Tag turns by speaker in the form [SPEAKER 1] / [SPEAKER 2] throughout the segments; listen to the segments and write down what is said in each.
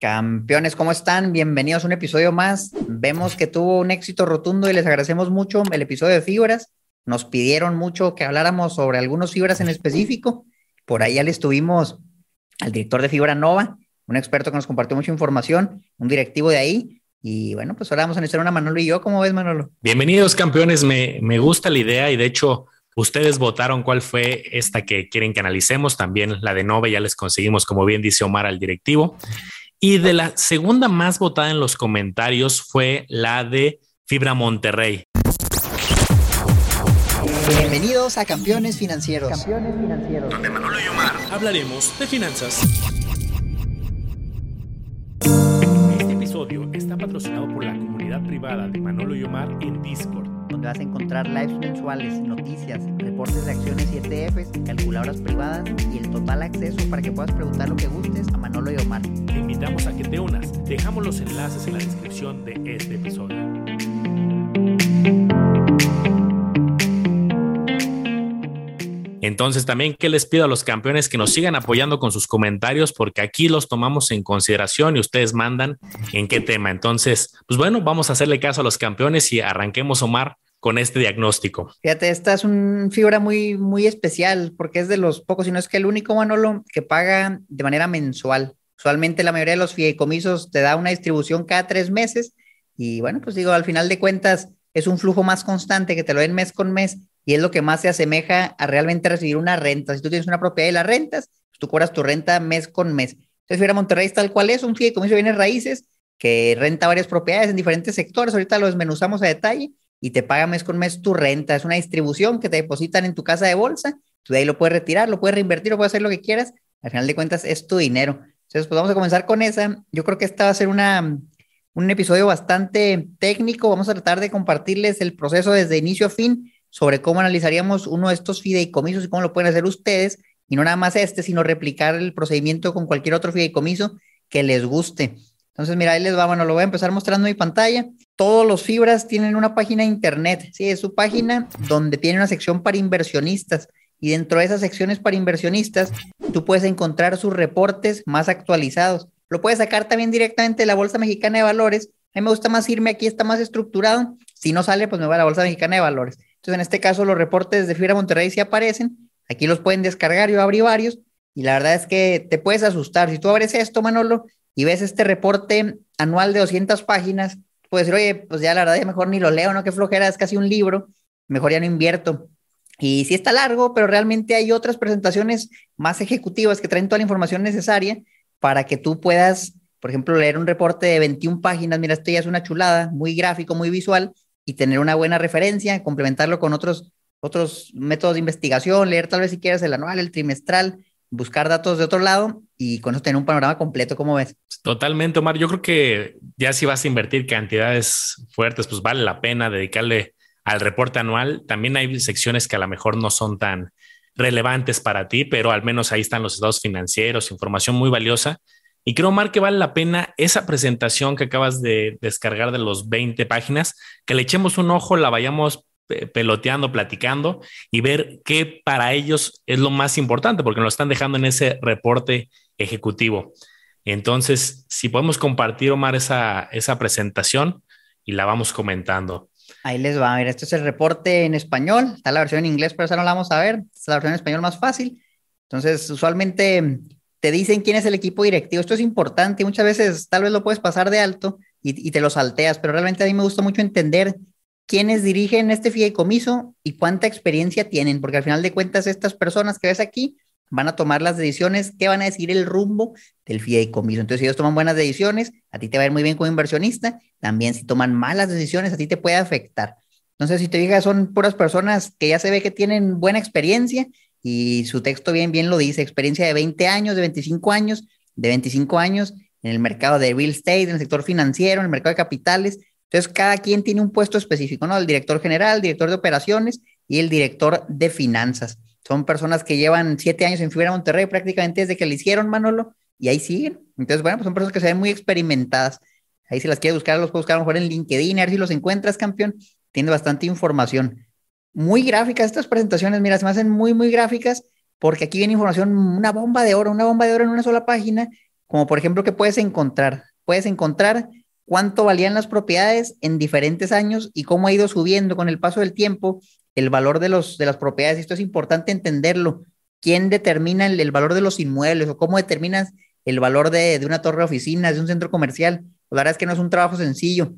[SPEAKER 1] Campeones, ¿cómo están? Bienvenidos a un episodio más. Vemos que tuvo un éxito rotundo y les agradecemos mucho el episodio de fibras. Nos pidieron mucho que habláramos sobre algunos fibras en específico. Por ahí ya les tuvimos al director de Fibra Nova, un experto que nos compartió mucha información, un directivo de ahí. Y bueno, pues ahora vamos a necesitar una Manolo y yo. ¿Cómo ves, Manolo?
[SPEAKER 2] Bienvenidos, campeones. Me, me gusta la idea y de hecho Ustedes votaron cuál fue esta que quieren que analicemos. También la de Nova ya les conseguimos, como bien dice Omar, al directivo. Y de la segunda más votada en los comentarios fue la de Fibra Monterrey.
[SPEAKER 1] Bienvenidos a Campeones Financieros. Campeones Financieros.
[SPEAKER 2] Donde Manolo y Omar hablaremos de finanzas. Este episodio está patrocinado por la comunidad privada de Manolo y Omar en Discord
[SPEAKER 1] donde vas a encontrar lives mensuales, noticias, reportes de acciones y ETFs, calculadoras privadas y el total acceso para que puedas preguntar lo que gustes a Manolo y Omar.
[SPEAKER 2] Te invitamos a que te unas. Dejamos los enlaces en la descripción de este episodio. Entonces también que les pido a los campeones que nos sigan apoyando con sus comentarios porque aquí los tomamos en consideración y ustedes mandan en qué tema. Entonces, pues bueno, vamos a hacerle caso a los campeones y arranquemos Omar con este diagnóstico.
[SPEAKER 1] Fíjate, esta es una figura muy, muy especial porque es de los pocos, si no es que el único Manolo que paga de manera mensual. Usualmente la mayoría de los fideicomisos te da una distribución cada tres meses y bueno, pues digo, al final de cuentas es un flujo más constante que te lo den mes con mes y es lo que más se asemeja a realmente recibir una renta. Si tú tienes una propiedad y la rentas, pues tú cobras tu renta mes con mes. Entonces, Fiera Monterrey tal cual es, un fideicomiso de bienes raíces que renta varias propiedades en diferentes sectores. Ahorita lo desmenuzamos a detalle y te paga mes con mes tu renta. Es una distribución que te depositan en tu casa de bolsa. Tú de ahí lo puedes retirar, lo puedes reinvertir, lo puedes hacer lo que quieras. Al final de cuentas, es tu dinero. Entonces, pues vamos a comenzar con esa. Yo creo que esta va a ser una, un episodio bastante técnico. Vamos a tratar de compartirles el proceso desde inicio a fin sobre cómo analizaríamos uno de estos fideicomisos y cómo lo pueden hacer ustedes, y no nada más este, sino replicar el procedimiento con cualquier otro fideicomiso que les guste. Entonces, mira, ahí les va, bueno, lo voy a empezar mostrando mi pantalla. Todos los fibras tienen una página de internet, sí, es su página donde tiene una sección para inversionistas. Y dentro de esas secciones para inversionistas, tú puedes encontrar sus reportes más actualizados. Lo puedes sacar también directamente de la Bolsa Mexicana de Valores. A mí me gusta más irme aquí, está más estructurado. Si no sale, pues me voy a la Bolsa Mexicana de Valores. Entonces, en este caso, los reportes de Fibra Monterrey sí aparecen. Aquí los pueden descargar. Yo abrí varios y la verdad es que te puedes asustar. Si tú abres esto, Manolo, y ves este reporte anual de 200 páginas, puedes decir, oye, pues ya la verdad, ya mejor ni lo leo, ¿no? Qué flojera, es casi un libro. Mejor ya no invierto. Y sí está largo, pero realmente hay otras presentaciones más ejecutivas que traen toda la información necesaria para que tú puedas, por ejemplo, leer un reporte de 21 páginas. Mira, esto ya es una chulada, muy gráfico, muy visual, y tener una buena referencia, complementarlo con otros, otros métodos de investigación, leer tal vez si quieres el anual, el trimestral, buscar datos de otro lado y con eso tener un panorama completo, ¿cómo ves?
[SPEAKER 2] Totalmente, Omar. Yo creo que ya si vas a invertir cantidades fuertes, pues vale la pena dedicarle al reporte anual. También hay secciones que a lo mejor no son tan relevantes para ti, pero al menos ahí están los estados financieros, información muy valiosa y creo, Mar, que vale la pena esa presentación que acabas de descargar de los 20 páginas, que le echemos un ojo, la vayamos peloteando, platicando y ver qué para ellos es lo más importante, porque nos lo están dejando en ese reporte ejecutivo. Entonces, si podemos compartir, Omar, esa, esa presentación y la vamos comentando.
[SPEAKER 1] Ahí les va, a ver, este es el reporte en español, está la versión en inglés, pero esa no la vamos a ver, esta es la versión en español más fácil. Entonces, usualmente te dicen quién es el equipo directivo. Esto es importante. Muchas veces tal vez lo puedes pasar de alto y, te lo salteas, pero realmente a mí me gusta mucho entender quiénes dirigen este fideicomiso y cuánta experiencia tienen, porque al final de cuentas estas personas que ves aquí van a tomar las decisiones que van a decidir el rumbo del fideicomiso. Entonces, si ellos toman buenas decisiones, a ti te va a ir muy bien como inversionista. También si toman malas decisiones, a ti te puede afectar. Entonces, si te digas, son puras personas que ya se ve que tienen buena experiencia y su texto bien, bien lo dice, experiencia de 20 años, de 25 años, de 25 años en el mercado de real estate, en el sector financiero, en el mercado de capitales. Entonces, cada quien tiene un puesto específico, ¿no? El director general, el director de operaciones y el director de finanzas. Son personas que llevan siete años en Fibra Monterrey prácticamente desde que le hicieron, Manolo, y ahí siguen. Entonces, bueno, pues son personas que se ven muy experimentadas. Ahí si las quieres buscar, los puedes buscar a lo mejor en LinkedIn, a ver si los encuentras, campeón. Tiene bastante información muy gráficas estas presentaciones, mira, se me hacen muy, muy gráficas porque aquí viene información, una bomba de oro, una bomba de oro en una sola página como por ejemplo, ¿qué puedes encontrar? Puedes encontrar cuánto valían las propiedades en diferentes años y cómo ha ido subiendo con el paso del tiempo el valor de, los, de las propiedades. Esto es importante entenderlo. ¿Quién determina el, valor de los inmuebles o cómo determinas el valor de, de, una torre de oficinas, de un centro comercial? La verdad es que no es un trabajo sencillo.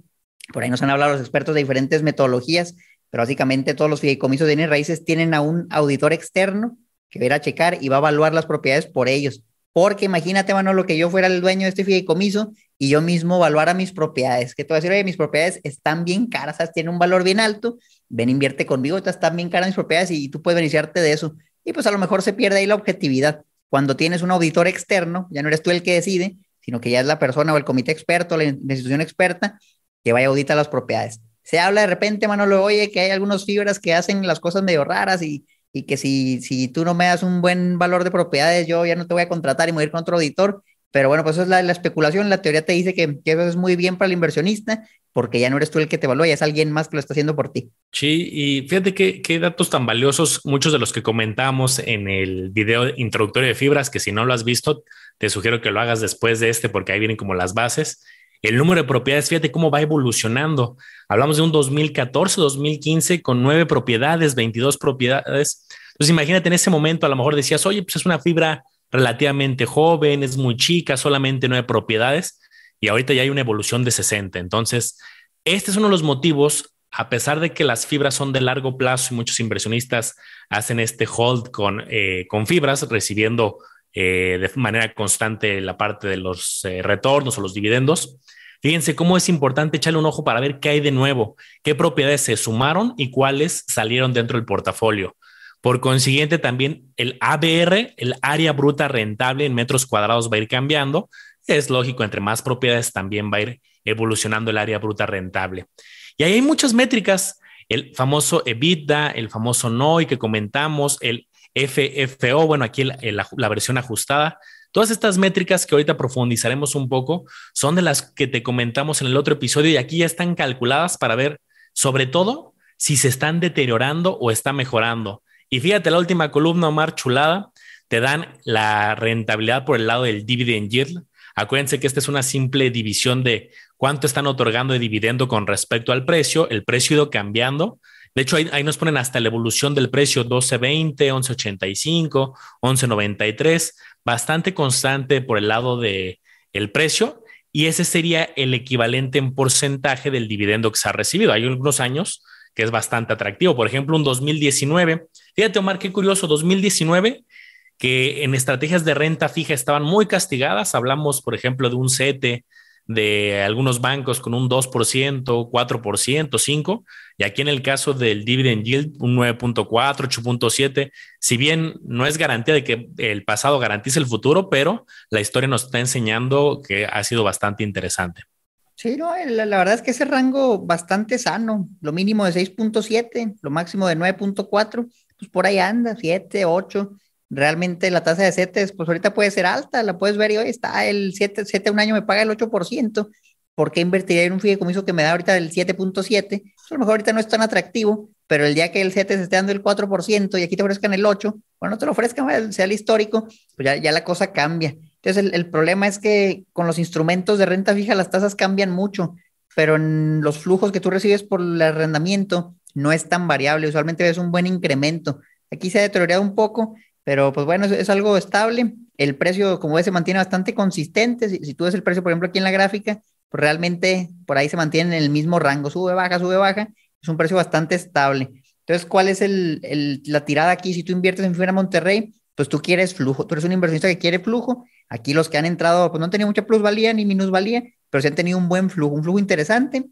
[SPEAKER 1] Por ahí nos han hablado los expertos de diferentes metodologías, pero básicamente todos los fideicomisos de bienes raíces tienen a un auditor externo que va a ir checar y va a evaluar las propiedades por ellos. Porque imagínate, lo que yo fuera el dueño de este fideicomiso y yo mismo evaluara mis propiedades. Que te voy a decir, oye, mis propiedades están bien caras, tienen un valor bien alto, ven, invierte conmigo, están bien caras mis propiedades y tú puedes beneficiarte de eso. Y pues a lo mejor se pierde ahí la objetividad. Cuando tienes un auditor externo, ya no eres tú el que decide, sino que ya es la persona o el comité experto, la institución experta, que vaya a auditar las propiedades. Se habla de repente, Manolo, oye, que hay algunos fibras que hacen las cosas medio raras y y que si, si tú no me das un buen valor de propiedades, yo ya no te voy a contratar y me voy a ir con otro auditor. Pero bueno, pues es la, la especulación. La teoría te dice que, que, eso es muy bien para el inversionista porque ya no eres tú el que te evalúa, ya es alguien más que lo está haciendo por ti.
[SPEAKER 2] Sí, y fíjate qué, qué datos tan valiosos, muchos de los que comentamos en el video introductorio de fibras, que si no lo has visto, te sugiero que lo hagas después de este porque ahí vienen como las bases. El número de propiedades, fíjate cómo va evolucionando. Hablamos de un 2014, 2015 con nueve propiedades, 22 propiedades. Entonces imagínate en ese momento, a lo mejor decías, oye, pues es una fibra relativamente joven, es muy chica, solamente nueve propiedades, y ahorita ya hay una evolución de 60. Entonces, este es uno de los motivos, a pesar de que las fibras son de largo plazo y muchos inversionistas hacen este hold con, eh, con fibras, recibiendo eh, de manera constante la parte de los eh, retornos o los dividendos. Fíjense cómo es importante echarle un ojo para ver qué hay de nuevo, qué propiedades se sumaron y cuáles salieron dentro del portafolio. Por consiguiente, también el ABR, el área bruta rentable en metros cuadrados va a ir cambiando. Es lógico, entre más propiedades también va a ir evolucionando el área bruta rentable. Y ahí hay muchas métricas, el famoso EBITDA, el famoso NOI que comentamos, el FFO, bueno, aquí la, versión ajustada. Todas estas métricas que ahorita profundizaremos un poco son de las que te comentamos en el otro episodio y aquí ya están calculadas para ver sobre todo si se están deteriorando o está mejorando. Y fíjate, la última columna, Omar, chulada, te dan la rentabilidad por el lado del dividend yield. Acuérdense que esta es una simple división de cuánto están otorgando de dividendo con respecto al precio. El precio ha ido cambiando de hecho, ahí, nos ponen hasta la evolución del precio 12.20, 11.85, 11.93, bastante constante por el lado del el precio y ese sería el equivalente en porcentaje del dividendo que se ha recibido. Hay algunos años que es bastante atractivo. Por ejemplo, un 2019. Fíjate, Omar, qué curioso, 2019, que en estrategias de renta fija estaban muy castigadas. Hablamos, por ejemplo, de un CETE de algunos bancos con un 2%, 4%, 5%, y aquí en el caso del dividend yield, un 9.4, 8.7, si bien no es garantía de que el pasado garantice el futuro, pero la historia nos está enseñando que ha sido bastante interesante.
[SPEAKER 1] Sí, no, la, la verdad es que ese rango bastante sano, lo mínimo de 6.7, lo máximo de 9.4, pues por ahí anda, 7, 8 realmente la tasa de CETES, pues ahorita puede ser alta, la puedes ver y hoy está el 7, 7 un año me paga el 8%, ¿por qué invertiría en un fideicomiso que me da ahorita el 7.7? Pues a lo mejor ahorita no es tan atractivo, pero el día que el CETES esté dando el 4% y aquí te ofrezcan el 8%, bueno, te lo ofrezcan, sea el histórico, pues ya, ya la cosa cambia. Entonces el, el problema es que con los instrumentos de renta fija las tasas cambian mucho, pero en los flujos que tú recibes por el arrendamiento no es tan variable, usualmente ves un buen incremento. Aquí se ha deteriorado un poco, pero pues bueno, es, algo estable. El precio, como ves, se mantiene bastante consistente. Si, tú ves el precio, por ejemplo, aquí en la gráfica, pues realmente por ahí se mantiene en el mismo rango, sube, baja, sube, baja. Es un precio bastante estable. Entonces, ¿cuál es el, la tirada aquí? Si tú inviertes en Fibra Monterrey, pues tú quieres flujo, tú eres un inversionista que quiere flujo. Aquí los que han entrado, pues no han tenido mucha plusvalía ni minusvalía, pero sí han tenido un buen flujo, un flujo interesante,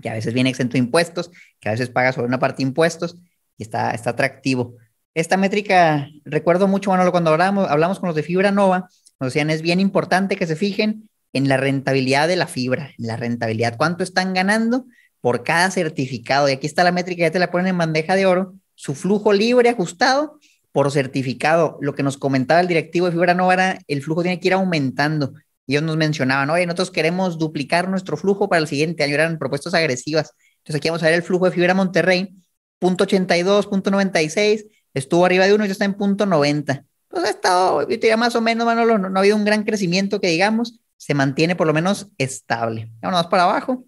[SPEAKER 1] que a veces viene exento de impuestos, que a veces paga sobre una parte impuestos y está, está atractivo. Esta métrica, recuerdo mucho, bueno, cuando hablamos, hablamos con los de Fibra Nova, nos decían, es bien importante que se fijen en la rentabilidad de la fibra, en la rentabilidad, cuánto están ganando por cada certificado. Y aquí está la métrica, ya te la ponen en bandeja de oro, su flujo libre ajustado por certificado. Lo que nos comentaba el directivo de Fibra Nova era, el flujo tiene que ir aumentando. Y ellos nos mencionaban, oye, nosotros queremos duplicar nuestro flujo para el siguiente año, eran propuestas agresivas. Entonces aquí vamos a ver el flujo de Fibra Monterrey, punto 82, punto 96, estuvo arriba de uno y ya está en punto 90. pues ha estado, diría más o menos, Manolo, no, no, ha habido un gran crecimiento que digamos, se mantiene por lo menos estable. Vámonos para abajo.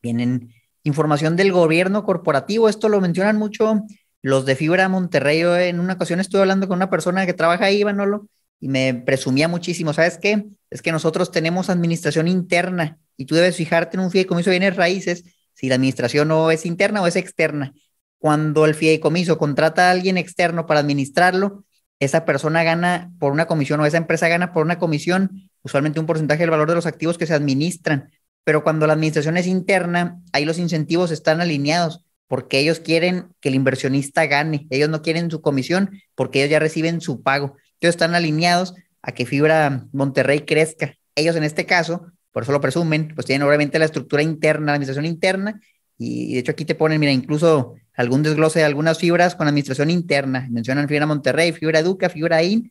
[SPEAKER 1] Vienen información del gobierno corporativo, esto lo mencionan mucho los de Fibra Monterrey. en una ocasión estuve hablando con una persona que trabaja ahí, Manolo, y me presumía muchísimo. ¿Sabes qué? Es que nosotros tenemos administración interna y tú debes fijarte en un fideicomiso de bienes raíces si la administración no es interna o es externa. Cuando el fideicomiso contrata a alguien externo para administrarlo, esa persona gana por una comisión o esa empresa gana por una comisión, usualmente un porcentaje del valor de los activos que se administran. Pero cuando la administración es interna, ahí los incentivos están alineados porque ellos quieren que el inversionista gane. Ellos no quieren su comisión porque ellos ya reciben su pago. Ellos están alineados a que Fibra Monterrey crezca. Ellos en este caso, por eso lo presumen, pues tienen obviamente la estructura interna, la administración interna, y de hecho aquí te ponen, mira, incluso algún desglose de algunas fibras con administración interna. Mencionan Fibra Monterrey, Fibra Educa, Fibra IN,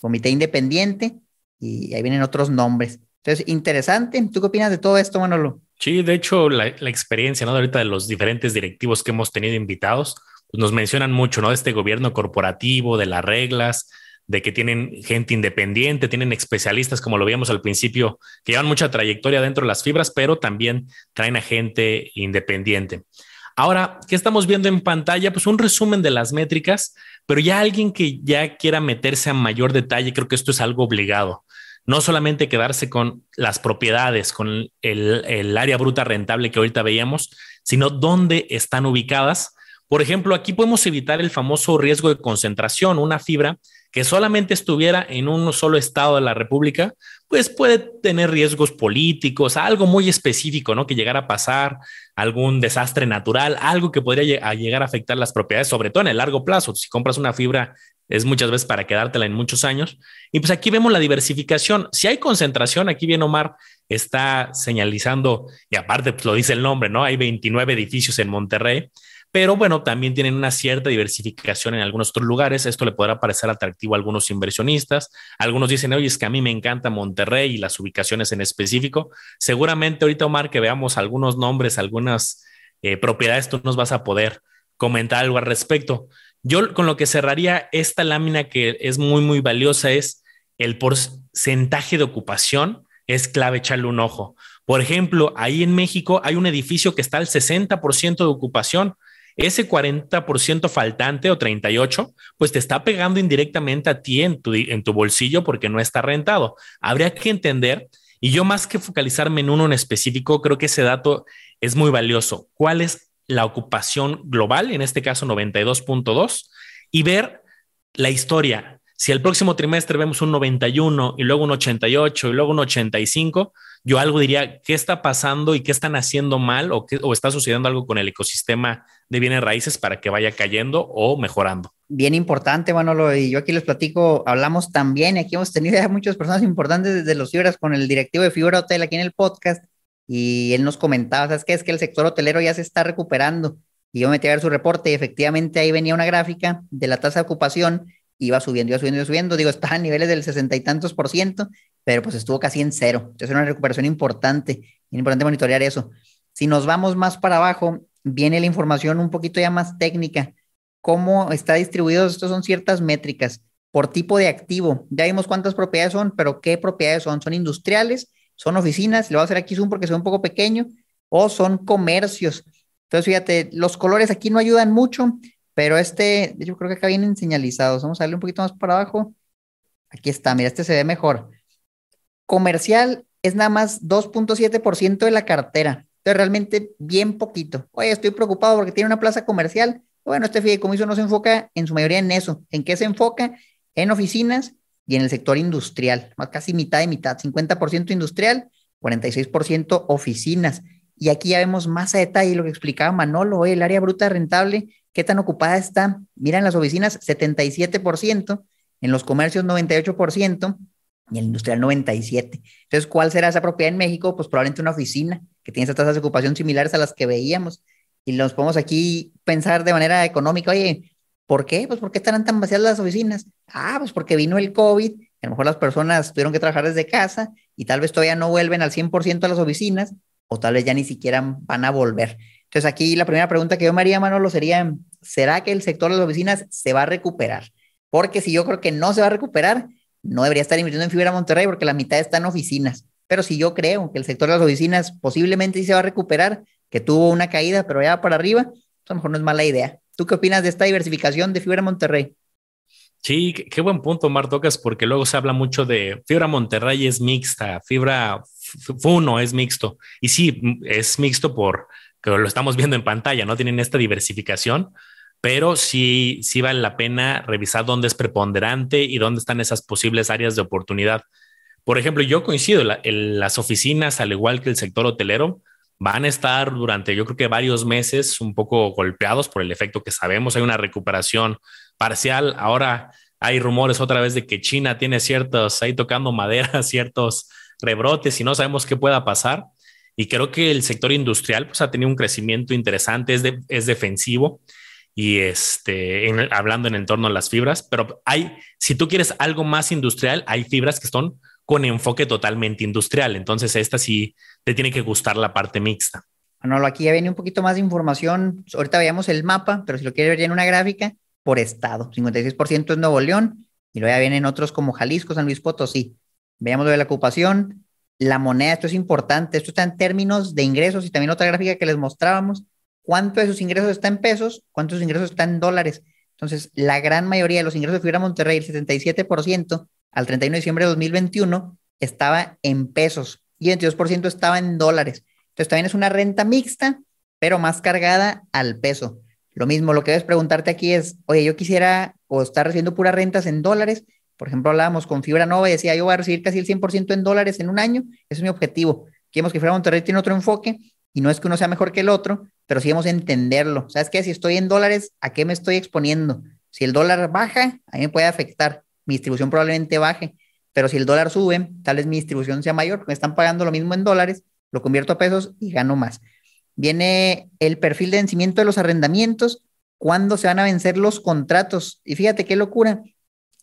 [SPEAKER 1] Comité Independiente, y ahí vienen otros nombres. Entonces, interesante. ¿Tú qué opinas de todo esto, Manolo?
[SPEAKER 2] Sí, de hecho, la, experiencia, ¿no? De ahorita de los diferentes directivos que hemos tenido invitados, pues nos mencionan mucho, ¿no? De este gobierno corporativo, de las reglas, de que tienen gente independiente, tienen especialistas, como lo vimos al principio, que llevan mucha trayectoria dentro de las fibras, pero también traen a gente independiente. Ahora, ¿qué estamos viendo en pantalla? Pues un resumen de las métricas, pero ya alguien que ya quiera meterse a mayor detalle, creo que esto es algo obligado. No solamente quedarse con las propiedades, con el, área bruta rentable que ahorita veíamos, sino dónde están ubicadas. Por ejemplo, aquí podemos evitar el famoso riesgo de concentración. Una fibra que solamente estuviera en un solo estado de la República, pues puede tener riesgos políticos, algo muy específico, ¿no? Que llegara a pasar, algún desastre natural, algo que podría llegar a afectar las propiedades, sobre todo en el largo plazo. Si compras una fibra, es muchas veces para quedártela en muchos años. Y pues aquí vemos la diversificación. Si hay concentración, aquí bien Omar está señalizando, y aparte pues lo dice el nombre, ¿no? Hay 29 edificios en Monterrey pero bueno, también tienen una cierta diversificación en algunos otros lugares. Esto le podrá parecer atractivo a algunos inversionistas. Algunos dicen, oye, es que a mí me encanta Monterrey y las ubicaciones en específico. Seguramente ahorita, Omar, que veamos algunos nombres, algunas eh, propiedades, tú nos vas a poder comentar algo al respecto. Yo con lo que cerraría esta lámina que es muy, muy valiosa es el porcentaje de ocupación. Es clave echarle un ojo. Por ejemplo, ahí en México hay un edificio que está al 60% de ocupación ese 40% faltante o 38, pues te está pegando indirectamente a ti en tu, en tu bolsillo porque no está rentado. Habría que entender, y yo más que focalizarme en uno en específico, creo que ese dato es muy valioso. ¿Cuál es la ocupación global, en este caso 92.2, y ver la historia. Si el próximo trimestre vemos un 91 y luego un 88 y luego un 85, yo algo diría, ¿qué está pasando y qué están haciendo mal o, qué, o está sucediendo algo con el ecosistema de bienes raíces para que vaya cayendo o mejorando?
[SPEAKER 1] Bien importante, Manolo, y yo aquí les platico, hablamos también, aquí hemos tenido ya muchas personas importantes desde los fibras con el directivo de Fibra Hotel aquí en el podcast, y él nos comentaba, ¿sabes qué? Es que el sector hotelero ya se está recuperando, y yo metí a ver su reporte, y efectivamente ahí venía una gráfica de la tasa de ocupación, iba subiendo, iba subiendo, iba subiendo, digo, está a niveles del sesenta y tantos por ciento, pero pues estuvo casi en cero. Entonces, una recuperación importante, es importante monitorear eso. Si nos vamos más para abajo, viene la información un poquito ya más técnica. ¿Cómo está distribuido? Estos son ciertas métricas por tipo de activo. Ya vimos cuántas propiedades son, pero ¿qué propiedades son? ¿Son industriales? ¿Son oficinas? Le voy a hacer aquí zoom porque es un poco pequeño. ¿O son comercios? Entonces, fíjate, los colores aquí no ayudan mucho, pero este, yo creo que acá vienen señalizados. Vamos a darle un poquito más para abajo. Aquí está, mira, este se ve mejor. Comercial es nada más 2.7% de la cartera. Entonces, realmente bien poquito. Oye, estoy preocupado porque tiene una plaza comercial. Bueno, este fideicomiso no se enfoca en su mayoría en eso. ¿En qué se enfoca? En oficinas y en el sector industrial. Casi mitad de mitad. 50% industrial, 46% oficinas. Y aquí ya vemos más a detalle lo que explicaba Manolo, el área bruta rentable, qué tan ocupada está. Mira, en las oficinas 77%, en los comercios 98% y en el industrial 97%. Entonces, ¿cuál será esa propiedad en México? Pues probablemente una oficina que tiene esas tasas de ocupación similares a las que veíamos. Y nos podemos aquí pensar de manera económica, oye, ¿por qué? Pues ¿por qué estarán tan vacías las oficinas? Ah, pues porque vino el COVID, a lo mejor las personas tuvieron que trabajar desde casa y tal vez todavía no vuelven al 100% a las oficinas o tal vez ya ni siquiera van a volver. Entonces aquí la primera pregunta que yo me haría, Manolo, sería, ¿será que el sector de las oficinas se va a recuperar? porque si yo creo que no se va a recuperar, no debería estar invirtiendo en fibra Monterrey porque la mitad está en oficinas. Pero si yo creo que el sector de las oficinas posiblemente sí se va a recuperar, que tuvo una caída, pero ya para arriba, a lo mejor no es mala idea. ¿Tú qué opinas de esta diversificación de fibra Monterrey?
[SPEAKER 2] Sí, qué buen punto, Mar Tocas, porque luego se habla mucho de fibra Monterrey es mixta, fibra Funo es mixto. Y sí, es mixto por que lo estamos viendo en pantalla, no tienen esta diversificación, pero sí, sí vale la pena revisar dónde es preponderante y dónde están esas posibles áreas de oportunidad. Por ejemplo, yo coincido, en las oficinas, al igual que el sector hotelero, van a estar durante, yo creo que varios meses un poco golpeados por el efecto que sabemos. Hay una recuperación parcial. Ahora hay rumores otra vez de que China tiene ciertos, ahí tocando madera, ciertos rebrotes y no sabemos qué pueda pasar. Y creo que el sector industrial pues, ha tenido un crecimiento interesante, es, defensivo y este, hablando en entorno a las fibras, pero hay, si tú quieres algo más industrial, hay fibras que son con enfoque totalmente industrial. Entonces, esta sí te tiene que gustar la parte mixta.
[SPEAKER 1] Bueno, aquí ya viene un poquito más de información. Ahorita veíamos el mapa, pero si lo quieres ver en una gráfica, por estado. 56% es Nuevo León y luego ya vienen otros como Jalisco, San Luis Potosí. Veamos lo de la ocupación. La moneda, esto es importante. Esto está en términos de ingresos y también otra gráfica que les mostrábamos. ¿Cuánto de sus ingresos está en pesos? ¿Cuántos de sus ingresos están en dólares? Entonces, la gran mayoría de los ingresos de Fibra Monterrey, el 77%, al 31 de diciembre de 2021 estaba en pesos y el 22% estaba en dólares. Entonces también es una renta mixta, pero más cargada al peso. Lo mismo, lo que debes preguntarte aquí es, oye, yo quisiera o estar recibiendo puras rentas en dólares. Por ejemplo, hablábamos con Fibra Nova y decía, yo voy a recibir casi el 100% en dólares en un año. Ese es mi objetivo. Queremos que Fibra Monterrey tiene otro enfoque y no es que uno sea mejor que el otro, pero sí vamos a entenderlo. ¿Sabes qué? Si estoy en dólares, ¿a qué me estoy exponiendo? Si el dólar baja, a mí me puede afectar mi distribución probablemente baje, pero si el dólar sube, tal vez mi distribución sea mayor, me están pagando lo mismo en dólares, lo convierto a pesos y gano más. Viene el perfil de vencimiento de los arrendamientos, cuándo se van a vencer los contratos. Y fíjate qué locura,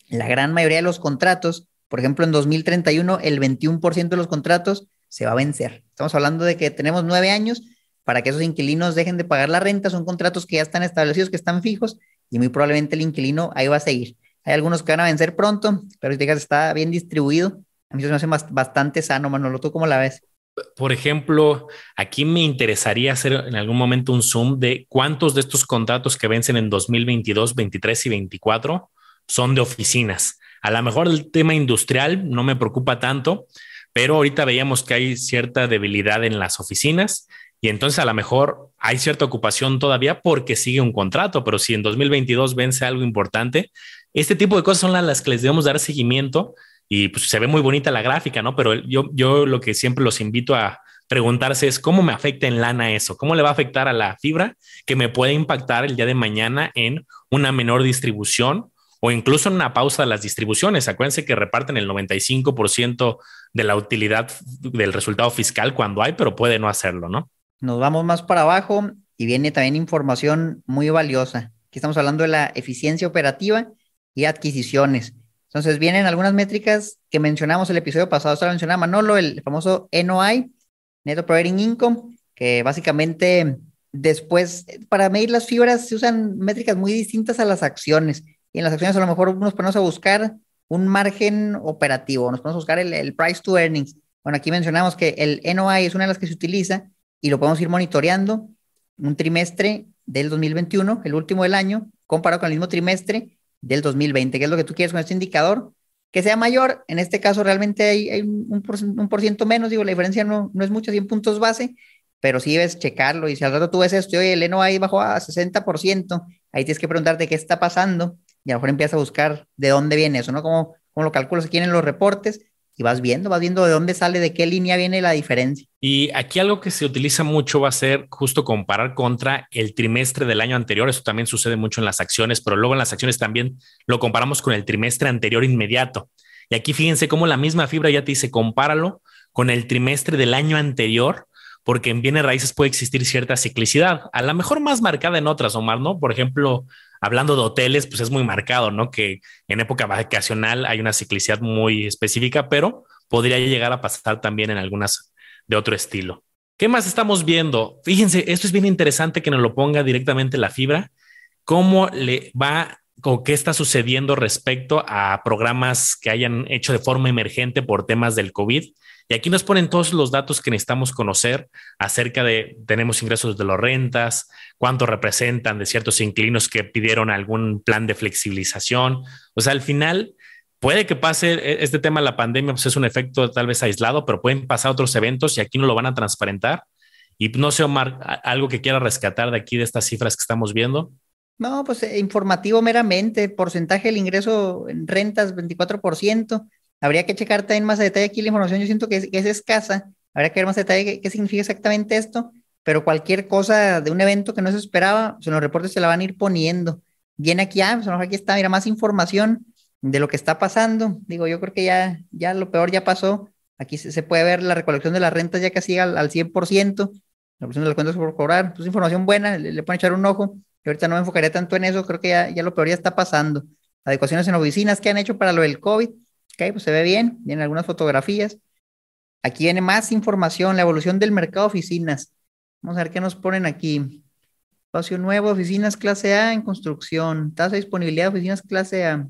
[SPEAKER 1] la gran mayoría de los contratos, por ejemplo, en 2031, el 21% de los contratos se va a vencer. Estamos hablando de que tenemos nueve años para que esos inquilinos dejen de pagar la renta, son contratos que ya están establecidos, que están fijos, y muy probablemente el inquilino ahí va a seguir. Hay algunos que van a vencer pronto, pero digas está bien distribuido, a mí se me hace bastante sano, Manolo. ¿Tú cómo la ves?
[SPEAKER 2] Por ejemplo, aquí me interesaría hacer en algún momento un zoom de cuántos de estos contratos que vencen en 2022, 23 y 24 son de oficinas. A lo mejor el tema industrial no me preocupa tanto, pero ahorita veíamos que hay cierta debilidad en las oficinas y entonces a lo mejor hay cierta ocupación todavía porque sigue un contrato, pero si en 2022 vence algo importante, este tipo de cosas son las que les debemos dar seguimiento y pues se ve muy bonita la gráfica, ¿no? Pero yo, yo lo que siempre los invito a preguntarse es cómo me afecta en lana eso, cómo le va a afectar a la fibra que me puede impactar el día de mañana en una menor distribución o incluso en una pausa de las distribuciones. Acuérdense que reparten el 95% de la utilidad del resultado fiscal cuando hay, pero puede no hacerlo, ¿no?
[SPEAKER 1] Nos vamos más para abajo y viene también información muy valiosa. Aquí estamos hablando de la eficiencia operativa y adquisiciones. Entonces vienen algunas métricas que mencionamos el episodio pasado, estaba mencionaba Manolo, el famoso NOI, Net Operating Income, que básicamente después, para medir las fibras se usan métricas muy distintas a las acciones. Y en las acciones a lo mejor nos ponemos a buscar un margen operativo, nos ponemos a buscar el, el price to earnings. Bueno, aquí mencionamos que el NOI es una de las que se utiliza y lo podemos ir monitoreando un trimestre del 2021, el último del año, comparado con el mismo trimestre del 2020, que es lo que tú quieres con este indicador, que sea mayor. En este caso realmente hay, un, por, ciento menos, digo, la diferencia no, no es mucho, 100 puntos base, pero sí debes checarlo. Y si al rato tú ves esto, oye, el ahí bajó a 60%, ahí tienes que preguntarte qué está pasando y a lo mejor empiezas a buscar de dónde viene eso, ¿no? Cómo, cómo lo calculas aquí en los reportes y vas viendo, vas viendo de dónde sale, de qué línea viene la diferencia.
[SPEAKER 2] Y aquí algo que se utiliza mucho va a ser justo comparar contra el trimestre del año anterior. Eso también sucede mucho en las acciones, pero luego en las acciones también lo comparamos con el trimestre anterior inmediato. Y aquí fíjense cómo la misma fibra ya te dice, compáralo con el trimestre del año anterior, porque en bienes raíces puede existir cierta ciclicidad, a lo mejor más marcada en otras, Omar, ¿no? Por ejemplo, hablando de hoteles, pues es muy marcado, ¿no? Que en época vacacional hay una ciclicidad muy específica, pero podría llegar a pasar también en algunas de otro estilo. ¿Qué más estamos viendo? Fíjense, esto es bien interesante que nos lo ponga directamente la fibra, cómo le va, qué está sucediendo respecto a programas que hayan hecho de forma emergente por temas del COVID. Y aquí nos ponen todos los datos que necesitamos conocer acerca de, tenemos ingresos de las rentas, cuánto representan de ciertos inquilinos que pidieron algún plan de flexibilización. O sea, al final puede que pase e, este tema de la pandemia, pues es un efecto tal vez aislado, pero pueden pasar otros eventos y aquí no lo van a transparentar. Y no sé, Omar, algo que quiera rescatar de aquí de estas cifras que estamos viendo.
[SPEAKER 1] No, pues eh, informativo meramente, porcentaje del ingreso en rentas 24%. Habría que checar también más a detalle aquí la información, yo siento que es, escasa, habría que ver más a detalle qué, significa exactamente esto, pero cualquier cosa de un evento que no se esperaba, en los reportes se la van a ir poniendo. Viene aquí, ah, pues aquí está, mira, más información de lo que está pasando. Digo, yo creo que ya, ya lo peor ya pasó. Aquí se, puede ver la recolección de las rentas ya casi al, al 100%, la recolección de las cuentas por cobrar. Pues información buena, le, le pueden echar un ojo. Ahorita no me enfocaría tanto en eso, creo que ya, ya lo peor ya está pasando. Adecuaciones en oficinas que han hecho para lo del COVID, ok, pues se ve bien, vienen algunas fotografías. Aquí viene más información, la evolución del mercado de oficinas. Vamos a ver qué nos ponen aquí. Espacio nuevo, oficinas clase A en construcción, tasa de disponibilidad oficinas clase A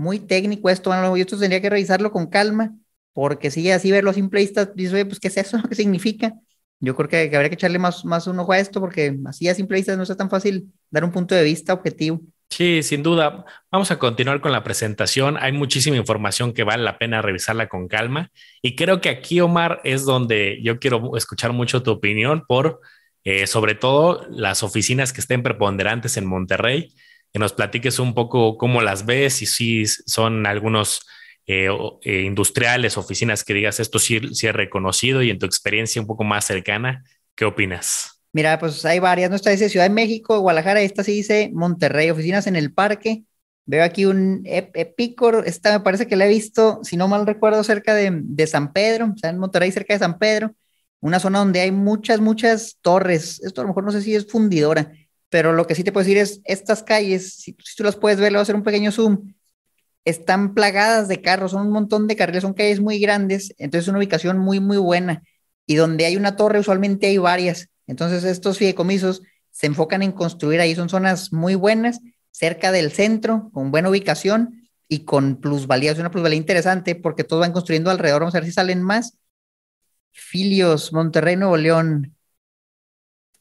[SPEAKER 1] muy técnico esto, bueno, yo esto tendría que revisarlo con calma, porque si así verlo a simple vista, dice, pues, ¿qué es eso? ¿Qué significa? Yo creo que, habría que echarle más, más un ojo a esto, porque así a simple vista no es tan fácil dar un punto de vista objetivo.
[SPEAKER 2] Sí, sin duda. Vamos a continuar con la presentación. Hay muchísima información que vale la pena revisarla con calma. Y creo que aquí, Omar, es donde yo quiero escuchar mucho tu opinión por, eh, sobre todo, las oficinas que estén preponderantes en Monterrey que nos platiques un poco cómo las ves y si son algunos eh, eh, industriales, oficinas que digas esto sí, sí es reconocido y en tu experiencia un poco más cercana, ¿qué opinas?
[SPEAKER 1] Mira, pues hay varias, no está dice Ciudad de México, Guadalajara, esta sí dice Monterrey, oficinas en el parque. Veo aquí un Epicor, esta me parece que la he visto, si no mal recuerdo, cerca de, de San Pedro, o sea, en Monterrey, cerca de San Pedro, una zona donde hay muchas, muchas torres. Esto a lo mejor no sé si es fundidora, pero lo que sí te puedo decir es, estas calles, si, tú las puedes ver, le voy a hacer un pequeño zoom, están plagadas de carros, son un montón de carriles, son calles muy grandes, entonces es una ubicación muy, muy buena. Y donde hay una torre, usualmente hay varias. Entonces estos fideicomisos se enfocan en construir ahí, son zonas muy buenas, cerca del centro, con buena ubicación y con plusvalía. Es una plusvalía interesante porque todos van construyendo alrededor. Vamos a ver si salen más. Filios, Monterrey, Nuevo León,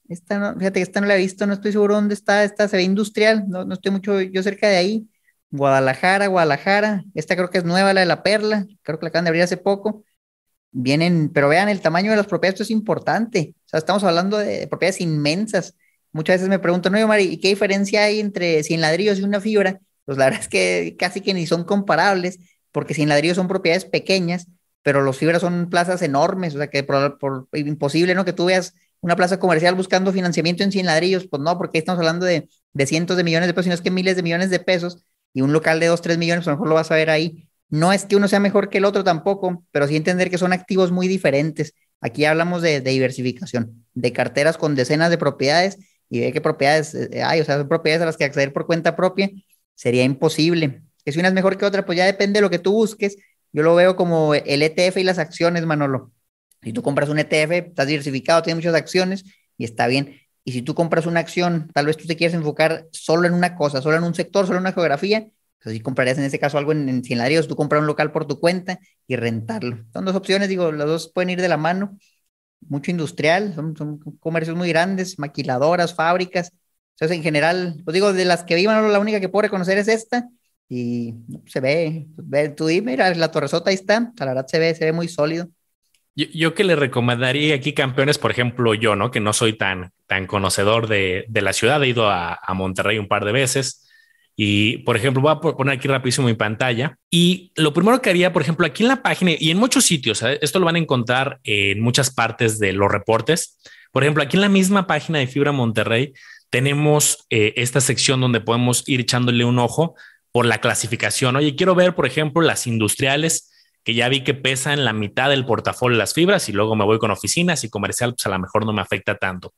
[SPEAKER 1] esta no, fíjate que esta no la he visto, no estoy seguro dónde está, esta se ve industrial, no, no estoy mucho yo cerca de ahí. Guadalajara, Guadalajara, esta creo que es nueva, la de la Perla, creo que la acaban de abrir hace poco. Vienen, pero vean, el tamaño de las propiedades, es importante. O sea, estamos hablando de, propiedades inmensas. Muchas veces me pregunto, no, Mari, ¿y qué diferencia hay entre 100 ladrillos y una fibra? Pues la verdad es que casi que ni son comparables, porque 100 ladrillos son propiedades pequeñas, pero los fibras son plazas enormes, o sea que por, imposible, ¿no? Que tú veas una plaza comercial buscando financiamiento en 100 ladrillos, pues no, porque estamos hablando de, cientos de millones de pesos, sino es que miles de millones de pesos y un local de 2, 3 millones, pues a lo mejor lo vas a ver ahí. No es que uno sea mejor que el otro tampoco, pero sí entender que son activos muy diferentes. Aquí hablamos de, diversificación, de carteras con decenas de propiedades y de qué propiedades eh, hay, o sea, son propiedades a las que acceder por cuenta propia sería imposible. Que si una es mejor que otra, pues ya depende de lo que tú busques. Yo lo veo como el ETF y las acciones, Manolo. Si tú compras un ETF, estás diversificado, tienes muchas acciones y está bien. Y si tú compras una acción, tal vez tú te quieres enfocar solo en una cosa, solo en un sector, solo en una geografía, pues si comprarías en ese caso algo en, en tú compras un local por tu cuenta y rentarlo. Son dos opciones, digo, las dos pueden ir de la mano. Mucho industrial, son, son comercios muy grandes, maquiladoras, fábricas. Entonces, en general, pues digo, de las que vivan, la única que puedo reconocer es esta. Y se ve, ve tú dime, mira, la torresota ahí está, la verdad se ve, se ve muy sólido.
[SPEAKER 2] Yo, que le recomendaría aquí campeones, por ejemplo, yo, ¿no? Que no soy tan, tan conocedor de, la ciudad, he ido a, Monterrey un par de veces. Y, por ejemplo, voy a poner aquí rapidísimo mi pantalla. Y lo primero que haría, por ejemplo, aquí en la página y en muchos sitios, esto lo van a encontrar en muchas partes de los reportes. Por ejemplo, aquí en la misma página de Fibra Monterrey tenemos eh, esta sección donde podemos ir echándole un ojo por la clasificación. Oye, quiero ver, por ejemplo, las industriales que ya vi que pesa en la mitad del portafolio las fibras y luego me voy con oficinas y comercial, pues a lo mejor no me afecta tanto.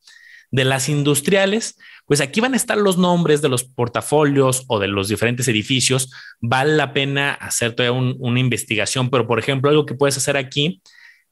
[SPEAKER 2] De las industriales, pues aquí van a estar los nombres de los portafolios o de los diferentes edificios. Vale la pena hacer toda una investigación, pero por ejemplo, algo que puedes hacer aquí,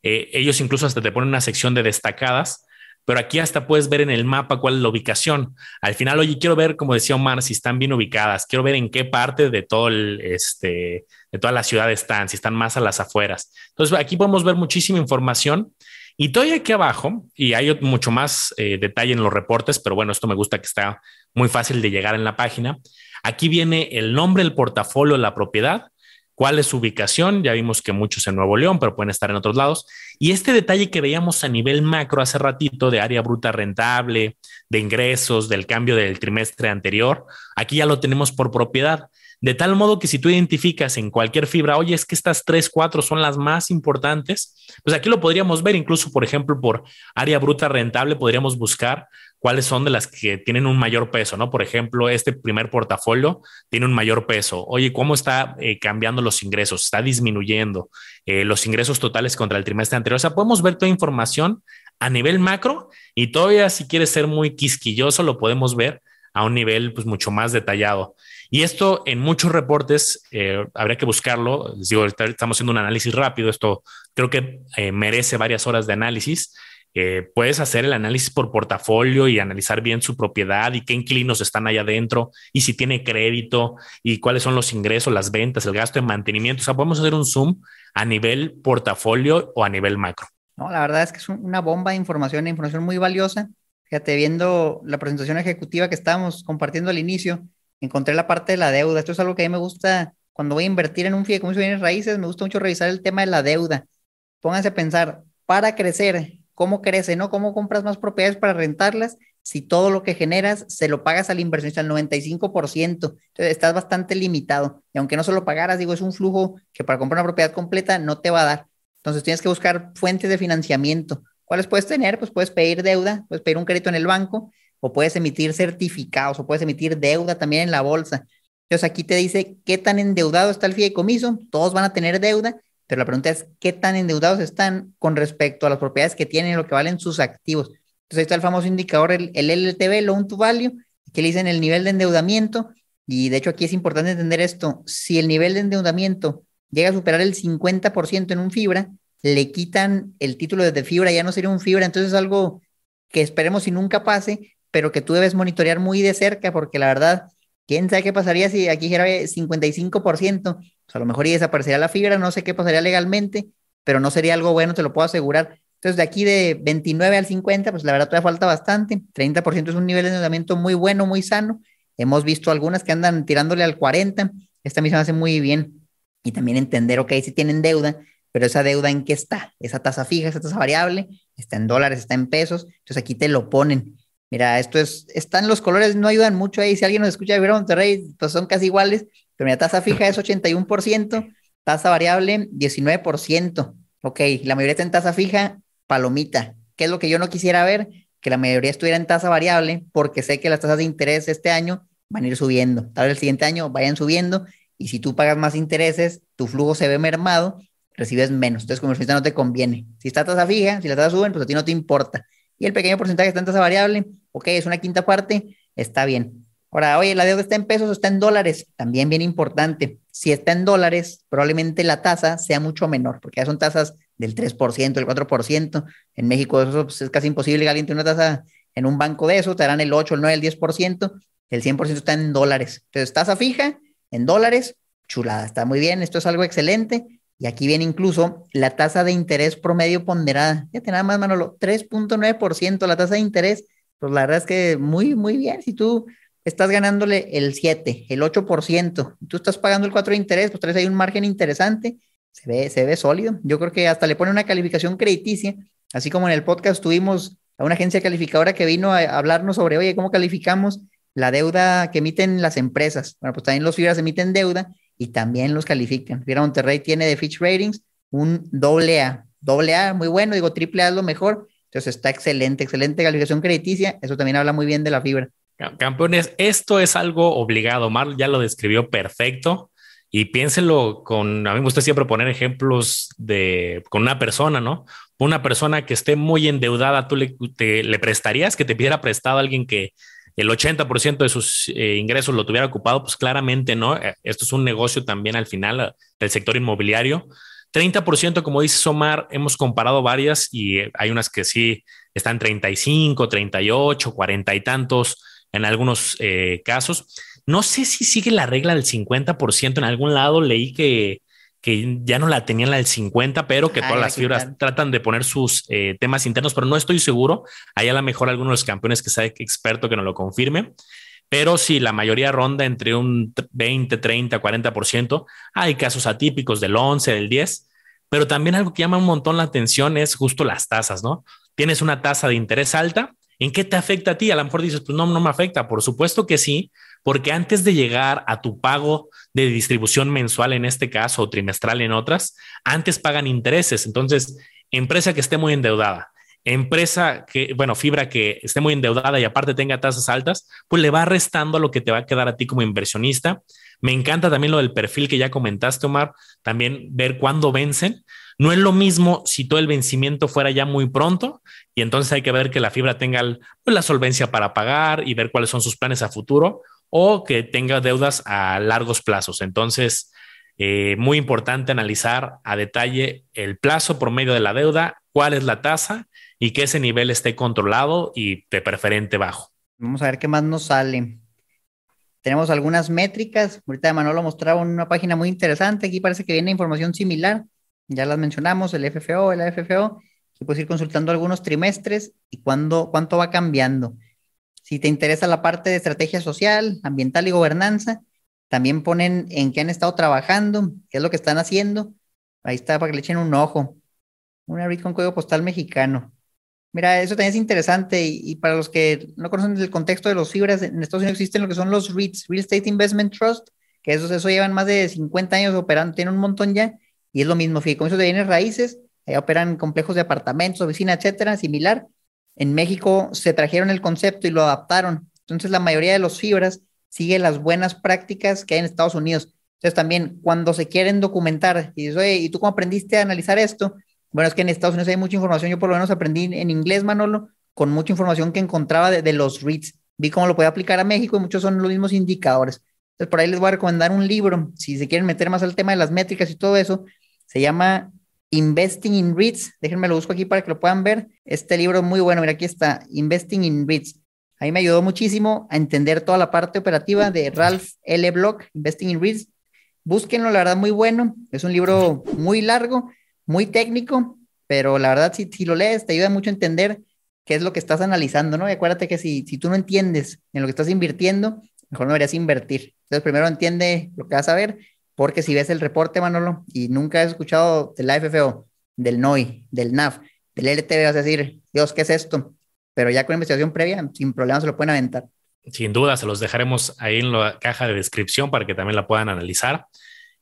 [SPEAKER 2] eh, ellos incluso hasta te ponen una sección de destacadas pero aquí hasta puedes ver en el mapa cuál es la ubicación. Al final, oye, quiero ver, como decía Omar, si están bien ubicadas, quiero ver en qué parte de todo este, de toda la ciudad están, si están más a las afueras. Entonces, aquí podemos ver muchísima información. Y todavía aquí abajo, y hay mucho más eh, detalle en los reportes, pero bueno, esto me gusta que está muy fácil de llegar en la página. Aquí viene el nombre, el portafolio, la propiedad, cuál es su ubicación. Ya vimos que muchos en Nuevo León, pero pueden estar en otros lados. Y este detalle que veíamos a nivel macro hace ratito de área bruta rentable, de ingresos, del cambio del trimestre anterior, aquí ya lo tenemos por propiedad. De tal modo que si tú identificas en cualquier fibra, oye, es que estas tres, cuatro son las más importantes, pues aquí lo podríamos ver, incluso, por ejemplo, por área bruta rentable, podríamos buscar cuáles son de las que tienen un mayor peso, ¿no? Por ejemplo, este primer portafolio tiene un mayor peso. Oye, ¿cómo está eh, cambiando los ingresos? ¿Está disminuyendo eh, los ingresos totales contra el trimestre anterior? O sea, podemos ver toda información a nivel macro y todavía si quieres ser muy quisquilloso, lo podemos ver a un nivel pues mucho más detallado. Y esto en muchos reportes eh, habría que buscarlo. Les digo, estamos haciendo un análisis rápido. Esto creo que merece varias horas de análisis eh, puedes hacer el análisis por portafolio y analizar bien su propiedad y qué inquilinos están allá adentro y si tiene crédito y cuáles son los ingresos, las ventas, el gasto de mantenimiento. O sea, podemos hacer un zoom a nivel portafolio o a nivel macro.
[SPEAKER 1] No, la verdad es que es una bomba de información, información muy valiosa. Fíjate, viendo la presentación ejecutiva que estábamos compartiendo al inicio, encontré la parte de la deuda. Esto es algo que a mí me gusta cuando voy a invertir en un fideicomiso de bienes raíces, me gusta mucho revisar el tema de la deuda. Pónganse a pensar, para crecer, cómo crece, ¿no? ¿Cómo compras más propiedades para rentarlas? Si todo lo que generas se lo pagas al inversionista al 95%, entonces estás bastante limitado. Y aunque no se lo pagaras, digo, es un flujo que para comprar una propiedad completa no te va a dar. Entonces tienes que buscar fuentes de financiamiento. ¿Cuáles puedes tener? Pues puedes pedir deuda, puedes pedir un crédito en el banco, o puedes emitir certificados, o puedes emitir deuda también en la bolsa. Entonces aquí te dice qué tan endeudado está el fideicomiso, todos van a tener deuda pero la pregunta es, ¿qué tan endeudados están con respecto a las propiedades que tienen lo que valen sus activos? Entonces ahí está el famoso indicador, el, el LTV, Loan to Value, que le dicen el nivel de endeudamiento. Y de hecho aquí es importante entender esto. Si el nivel de endeudamiento llega a superar el 50% en un fibra, le quitan el título de fibra, ya no sería un fibra. Entonces es algo que esperemos si nunca pase, pero que tú debes monitorear muy de cerca, porque la verdad, quién sabe qué pasaría si aquí dijera 55%, o sea, a lo mejor y desaparecería la fibra, no sé qué pasaría legalmente, pero no sería algo bueno, te lo puedo asegurar. Entonces, de aquí de 29 al 50, pues la verdad todavía falta bastante. 30% es un nivel de endeudamiento muy bueno, muy sano. Hemos visto algunas que andan tirándole al 40. Esta misma hace muy bien. Y también entender, ok, si tienen deuda, pero esa deuda en qué está? Esa tasa fija, esa tasa variable, está en dólares, está en pesos. Entonces aquí te lo ponen. Mira, esto es, están los colores, no ayudan mucho ahí. Si alguien nos escucha de Monterrey, pues son casi iguales, pero mira, tasa fija es 81%, tasa variable 19%. Ok, la mayoría está en tasa fija, palomita. ¿Qué es lo que yo no quisiera ver? Que la mayoría estuviera en tasa variable, porque sé que las tasas de interés este año van a ir subiendo. Tal vez el siguiente año vayan subiendo, y si tú pagas más intereses, tu flujo se ve mermado, recibes menos. Entonces, como no te conviene. Si está tasa fija, si la tasa suben, pues a ti no te importa. Y el pequeño porcentaje está en tasa variable, ok, es una quinta parte, está bien. Ahora, oye, la deuda está en pesos o está en dólares, también bien importante. Si está en dólares, probablemente la tasa sea mucho menor, porque ya son tasas del 3%, del 4%. En México eso pues, es casi imposible que alguien tenga una tasa en un banco de eso, te darán el 8, el 9, el 10%, el 100% está en dólares. Entonces, tasa fija en dólares, chulada, está muy bien, esto es algo excelente. Y aquí viene incluso la tasa de interés promedio ponderada. Fíjate nada más, Manolo, 3.9% la tasa de interés. Pues la verdad es que muy, muy bien. Si tú estás ganándole el 7, el 8%, tú estás pagando el 4 de interés, pues traes ahí un margen interesante, se ve, se ve sólido. Yo creo que hasta le pone una calificación crediticia, así como en el podcast tuvimos a una agencia calificadora que vino a hablarnos sobre, oye, ¿cómo calificamos la deuda que emiten las empresas? Bueno, pues también los fibras emiten deuda y también los califican. Fibra Monterrey tiene de Fitch Ratings un doble A, doble A, muy bueno, digo triple A es lo mejor, entonces está excelente, excelente calificación crediticia, eso también habla muy bien de la fibra.
[SPEAKER 2] Campeones, esto es algo obligado. Mar ya lo describió perfecto y piénselo con, a mí me gusta siempre poner ejemplos de con una persona, ¿no? Una persona que esté muy endeudada, tú le, le prestarías que te pidiera prestado a alguien que el 80% de sus eh, ingresos lo tuviera ocupado, pues claramente no. Eh, esto es un negocio también al final del sector inmobiliario. 30%, como dice Omar, hemos comparado varias y hay unas que sí están 35, 38, 40 y tantos en algunos eh, casos. No sé si sigue la regla del 50%. En algún lado leí que, que ya no la tenían la del 50, pero que todas las fibras tratan de poner sus eh, temas internos, pero no estoy seguro. Hay a lo mejor algunos de los campeones que sabe experto que nos lo confirme. Pero si la mayoría ronda entre un 20, 30, 40%. Hay casos atípicos del 11, del 10, pero también algo que llama un montón la atención es justo las tasas, ¿no? Tienes una tasa de interés alta, ¿en qué te afecta a ti? A lo mejor dices, pues no, no me afecta. Por supuesto que sí, porque antes de llegar a tu pago de distribución mensual en este caso o trimestral en otras, antes pagan intereses. Entonces, empresa que esté muy endeudada, empresa que, bueno, fibra que esté muy endeudada y aparte tenga tasas altas, pues le va restando a lo que te va a quedar a ti como inversionista. Me encanta también lo del perfil que ya comentaste, Omar, también ver cuándo vencen. No es lo mismo si todo el vencimiento fuera ya muy pronto y entonces hay que ver que la fibra tenga pues, la solvencia para pagar y ver cuáles son sus planes a futuro o que tenga deudas a largos plazos. Entonces, eh, muy importante analizar a detalle el plazo por medio de la deuda, cuál es la tasa y que ese nivel esté controlado y de preferente bajo.
[SPEAKER 1] Vamos a ver qué más nos sale. Tenemos algunas métricas. Ahorita Manolo mostraba una página muy interesante. Aquí parece que viene información similar. Ya las mencionamos, el FFO, el AFFO. Y puedes ir consultando algunos trimestres y cuándo, cuánto va cambiando. Si te interesa la parte de estrategia social, ambiental y gobernanza, también ponen en qué han estado trabajando, qué es lo que están haciendo. Ahí está para que le echen un ojo. Una REIT con código postal mexicano. Mira, eso también es interesante y, para los que no conocen el contexto de los fibras, en Estados Unidos existen lo que son los REITs, Real Estate Investment Trust, que esos eso llevan más de 50 años operando, tienen un montón ya, y es lo mismo, fideicomisos de bienes raíces, ahí operan complejos de apartamentos, oficinas, etcétera, similar, en México se trajeron el concepto y lo adaptaron. Entonces la mayoría de los fibras sigue las buenas prácticas que hay en Estados Unidos. Entonces también cuando se quieren documentar y dices, ¿y tú cómo aprendiste a analizar esto? Bueno, es que en Estados Unidos hay mucha información. Yo por lo menos aprendí en inglés, Manolo, con mucha información que encontraba de, los REITs. Vi cómo lo podía aplicar a México y muchos son los mismos indicadores. Entonces por ahí les voy a recomendar un libro, si se quieren meter más al tema de las métricas y todo eso, se llama Investing in REITs, déjenme lo busco aquí para que lo puedan ver. Este libro muy bueno, mira aquí está, Investing in REITs. Ahí me ayudó muchísimo a entender toda la parte operativa de Ralph L. Block, Investing in REITs. Búsquenlo, la verdad, muy bueno. Es un libro muy largo, muy técnico, pero la verdad, si, si lo lees, te ayuda mucho a entender qué es lo que estás analizando, ¿no? Y acuérdate que si, si tú no entiendes en lo que estás invirtiendo, mejor no deberías invertir. Entonces, primero entiende lo que vas a ver porque si ves el reporte, Manolo, y nunca has escuchado del AFFO, del NOI, del NAF, del LTV, vas a decir, Dios, ¿qué es esto? Pero ya con investigación previa, sin problemas se lo pueden aventar.
[SPEAKER 2] Sin duda, se los dejaremos ahí en la caja de descripción para que también la puedan analizar.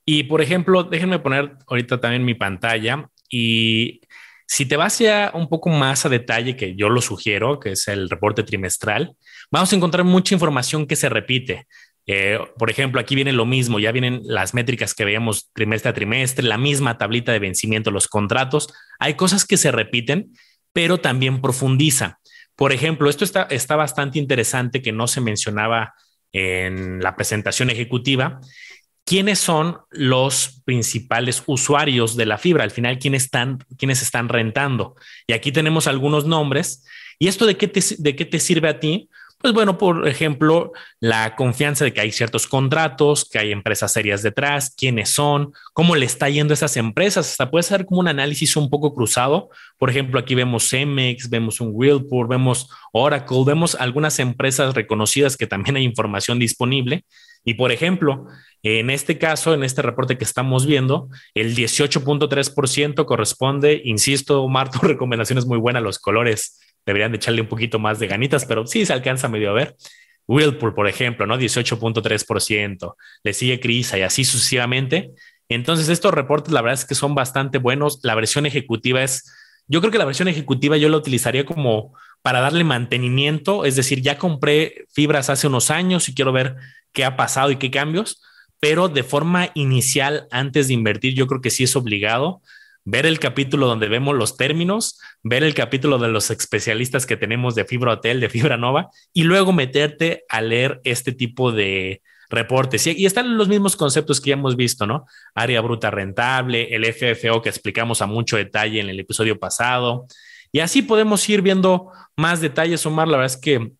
[SPEAKER 2] Y por ejemplo, déjenme poner ahorita también mi pantalla y si te vas ya un poco más a detalle, que yo lo sugiero, que es el reporte trimestral, vamos a encontrar mucha información que se repite. Eh, por ejemplo, aquí viene lo mismo, ya vienen las métricas que veíamos trimestre a trimestre, la misma tablita de vencimiento, los contratos. Hay cosas que se repiten, pero también profundiza. Por ejemplo, esto está, está bastante interesante que no se mencionaba en la presentación ejecutiva. ¿Quiénes son los principales usuarios de la fibra? Al final, ¿quiénes están, quiénes están rentando? Y aquí tenemos algunos nombres. ¿Y esto de qué de qué te sirve a ti? Pues bueno, por ejemplo, la confianza de que hay ciertos contratos, que hay empresas serias detrás, quiénes son, cómo le está yendo a esas empresas. Hasta puede ser como un análisis un poco cruzado. Por ejemplo, aquí vemos Cemex, vemos un Whirlpool, vemos Oracle, vemos algunas empresas reconocidas que también hay información disponible. Y por ejemplo, en este caso, en este reporte que estamos viendo, el 18.3% corresponde, insisto, Marto, recomendaciones muy buenas, los colores deberían de echarle un poquito más de ganitas, pero sí se alcanza medio a ver. Whirlpool, por ejemplo, ¿no? 18.3%, le sigue Crisa y así sucesivamente. Entonces, estos reportes, la verdad es que son bastante buenos. La versión ejecutiva es, yo creo que la versión ejecutiva yo la utilizaría como para darle mantenimiento, es decir, ya compré fibras hace unos años y quiero ver qué ha pasado y qué cambios, pero de forma inicial, antes de invertir, yo creo que sí es obligado ver el capítulo donde vemos los términos, ver el capítulo de los especialistas que tenemos de Fibra Hotel, de Fibra Nova, y luego meterte a leer este tipo de reportes. Y, están los mismos conceptos que ya hemos visto, ¿no? Área bruta rentable, el FFO que explicamos a mucho detalle en el episodio pasado. Y así podemos ir viendo más detalles, Omar. La verdad es que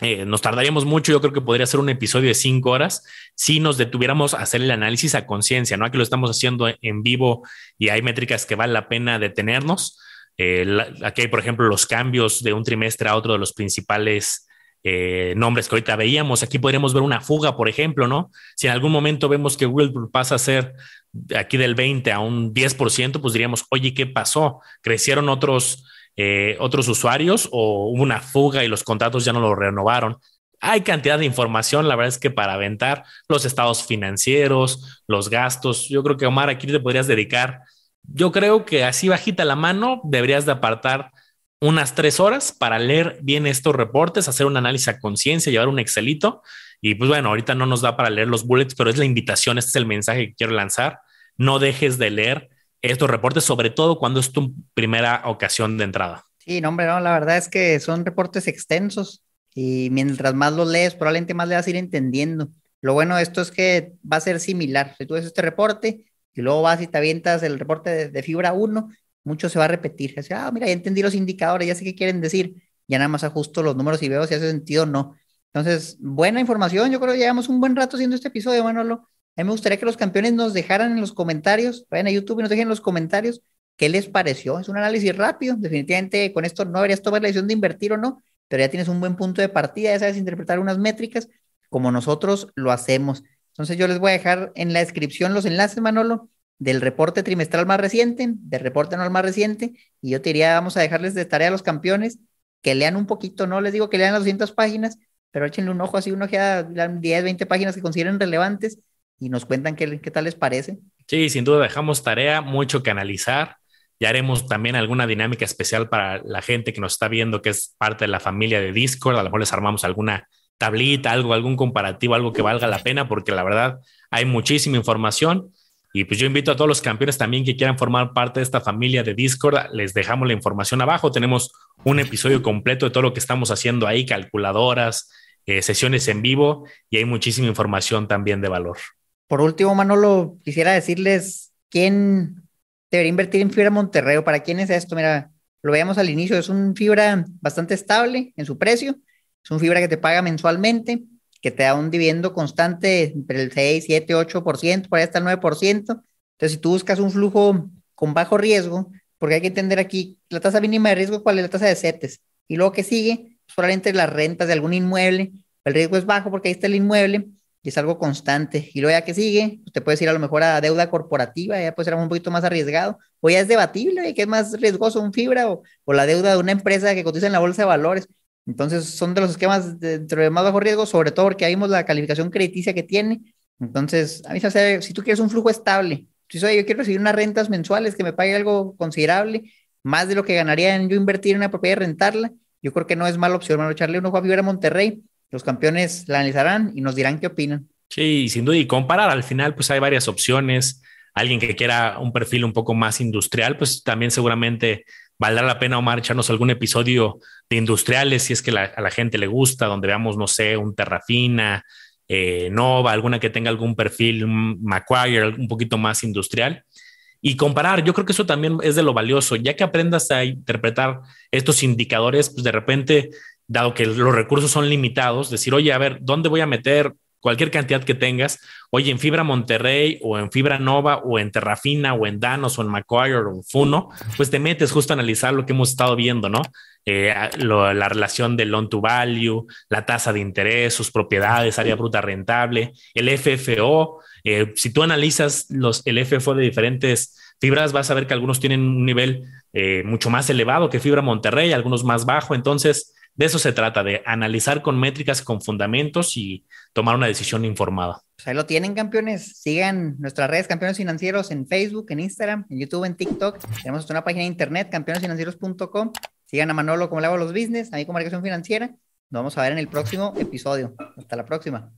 [SPEAKER 2] eh, nos tardaríamos mucho, yo creo que podría ser un episodio de cinco horas si nos detuviéramos a hacer el análisis a conciencia, ¿no? Aquí lo estamos haciendo en vivo y hay métricas que vale la pena detenernos. Eh, aquí hay, por ejemplo, los cambios de un trimestre a otro de los principales eh, nombres que ahorita veíamos. Aquí podríamos ver una fuga, por ejemplo, ¿no? Si en algún momento vemos que Google pasa a ser aquí del 20 a un 10%, pues diríamos, oye, ¿qué pasó? Crecieron otros eh, otros usuarios o hubo una fuga y los contratos ya no lo renovaron. Hay cantidad de información, la verdad es que para aventar los estados financieros, los gastos, yo creo que Omar, aquí te podrías dedicar, yo creo que así bajita la mano, deberías de apartar unas tres horas para leer bien estos reportes, hacer un análisis a conciencia, llevar un Excelito. Y pues bueno, ahorita no nos da para leer los bullets, pero es la invitación, este es el mensaje que quiero lanzar. No dejes de leer estos reportes, sobre todo cuando es tu primera ocasión de entrada.
[SPEAKER 1] Sí, no, hombre, no, la verdad es que son reportes extensos y mientras más los lees, probablemente más le vas a ir entendiendo. Lo bueno de esto es que va a ser similar. Si tú ves este reporte y luego vas y te avientas el reporte de, fibra 1, mucho se va a repetir. Así, ah, mira, ya entendí los indicadores, ya sé qué quieren decir. Ya nada más ajusto los números y veo si hace sentido o no. Entonces, buena información. Yo creo que llevamos un buen rato haciendo este episodio, Manolo. A mí me gustaría que los campeones nos dejaran en los comentarios, vayan a YouTube y nos dejen en los comentarios qué les pareció. Es un análisis rápido. Definitivamente con esto no deberías tomar la decisión de invertir o no, pero ya tienes un buen punto de partida, ya sabes interpretar unas métricas como nosotros lo hacemos. Entonces yo les voy a dejar en la descripción los enlaces, Manolo, del reporte trimestral más reciente, del reporte anual más reciente, y yo te diría, vamos a dejarles de tarea a los campeones que lean un poquito, no les digo que lean las 200 páginas, pero échenle un ojo así, una ojeada, 10, 20 páginas que consideren relevantes y nos cuentan qué, qué tal les parece.
[SPEAKER 2] Sí, sin duda dejamos tarea, mucho que analizar. Ya haremos también alguna dinámica especial para la gente que nos está viendo, que es parte de la familia de Discord. A lo mejor les armamos alguna tablita, algo, algún comparativo, algo que valga la pena, porque la verdad hay muchísima información. Y pues yo invito a todos los campeones también que quieran formar parte de esta familia de Discord. Les dejamos la información abajo. Tenemos un episodio completo de todo lo que estamos haciendo ahí, calculadoras, eh, sesiones en vivo y hay muchísima información también de valor.
[SPEAKER 1] Por último, Manolo, quisiera decirles quién debería invertir en fibra Monterrey para quién es esto. Mira, lo veíamos al inicio, es un fibra bastante estable en su precio, es un fibra que te paga mensualmente, que te da un dividendo constante entre el 6, 7, 8%, por ahí hasta el 9%. Entonces, si tú buscas un flujo con bajo riesgo, porque hay que entender aquí la tasa mínima de riesgo, cuál es la tasa de CETES, y luego que sigue, pues probablemente las rentas de algún inmueble, el riesgo es bajo porque ahí está el inmueble, y es algo constante. Y luego ya que sigue, pues te puedes ir a lo mejor a deuda corporativa, ya puede ser un poquito más arriesgado, o ya es debatible, que es más riesgoso un fibra o, o, la deuda de una empresa que cotiza en la bolsa de valores. Entonces son de los esquemas dentro de más bajo riesgo, sobre todo porque vimos la calificación crediticia que tiene. Entonces, a mí se hace, si tú quieres un flujo estable, si soy, yo quiero recibir unas rentas mensuales que me pague algo considerable, más de lo que ganaría en yo invertir en una propiedad y rentarla, yo creo que no es mala opción, hermano, echarle un ojo a Fibra Monterrey los campeones la analizarán y nos dirán qué opinan.
[SPEAKER 2] Sí, sin duda, y comparar, al final pues hay varias opciones. Alguien que quiera un perfil un poco más industrial, pues también seguramente valdrá la pena, Omar, echarnos algún episodio de industriales, si es que a la gente le gusta, donde veamos, no sé, un Terrafina, eh, Nova, alguna que tenga algún perfil, Macquarie, un poquito más industrial. Y comparar, yo creo que eso también es de lo valioso, ya que aprendas a interpretar estos indicadores, pues de repente dado que los recursos son limitados, decir, oye, a ver, ¿dónde voy a meter cualquier cantidad que tengas? Oye, en Fibra Monterrey o en Fibra Nova o en Terrafina o en Danos o en Macquarie o en Funo, pues te metes justo a analizar lo que hemos estado viendo, ¿no? Eh, la relación del loan to value, la tasa de interés, sus propiedades, área bruta rentable, el FFO. Eh, si tú analizas los, el FFO de diferentes fibras, vas a ver que algunos tienen un nivel eh, mucho más elevado que Fibra Monterrey, algunos más bajo. Entonces, de eso se trata, de analizar con métricas, con fundamentos y tomar una decisión informada.
[SPEAKER 1] Pues ahí lo tienen, campeones. Sigan nuestras redes Campeones Financieros en Facebook, en Instagram, en YouTube, en TikTok. Tenemos una página de internet, campeonesfinancieros.com. Sigan a Manolo como le hago los business, a mí como Marcación Financiera. Nos vamos a ver en el próximo episodio. Hasta la próxima.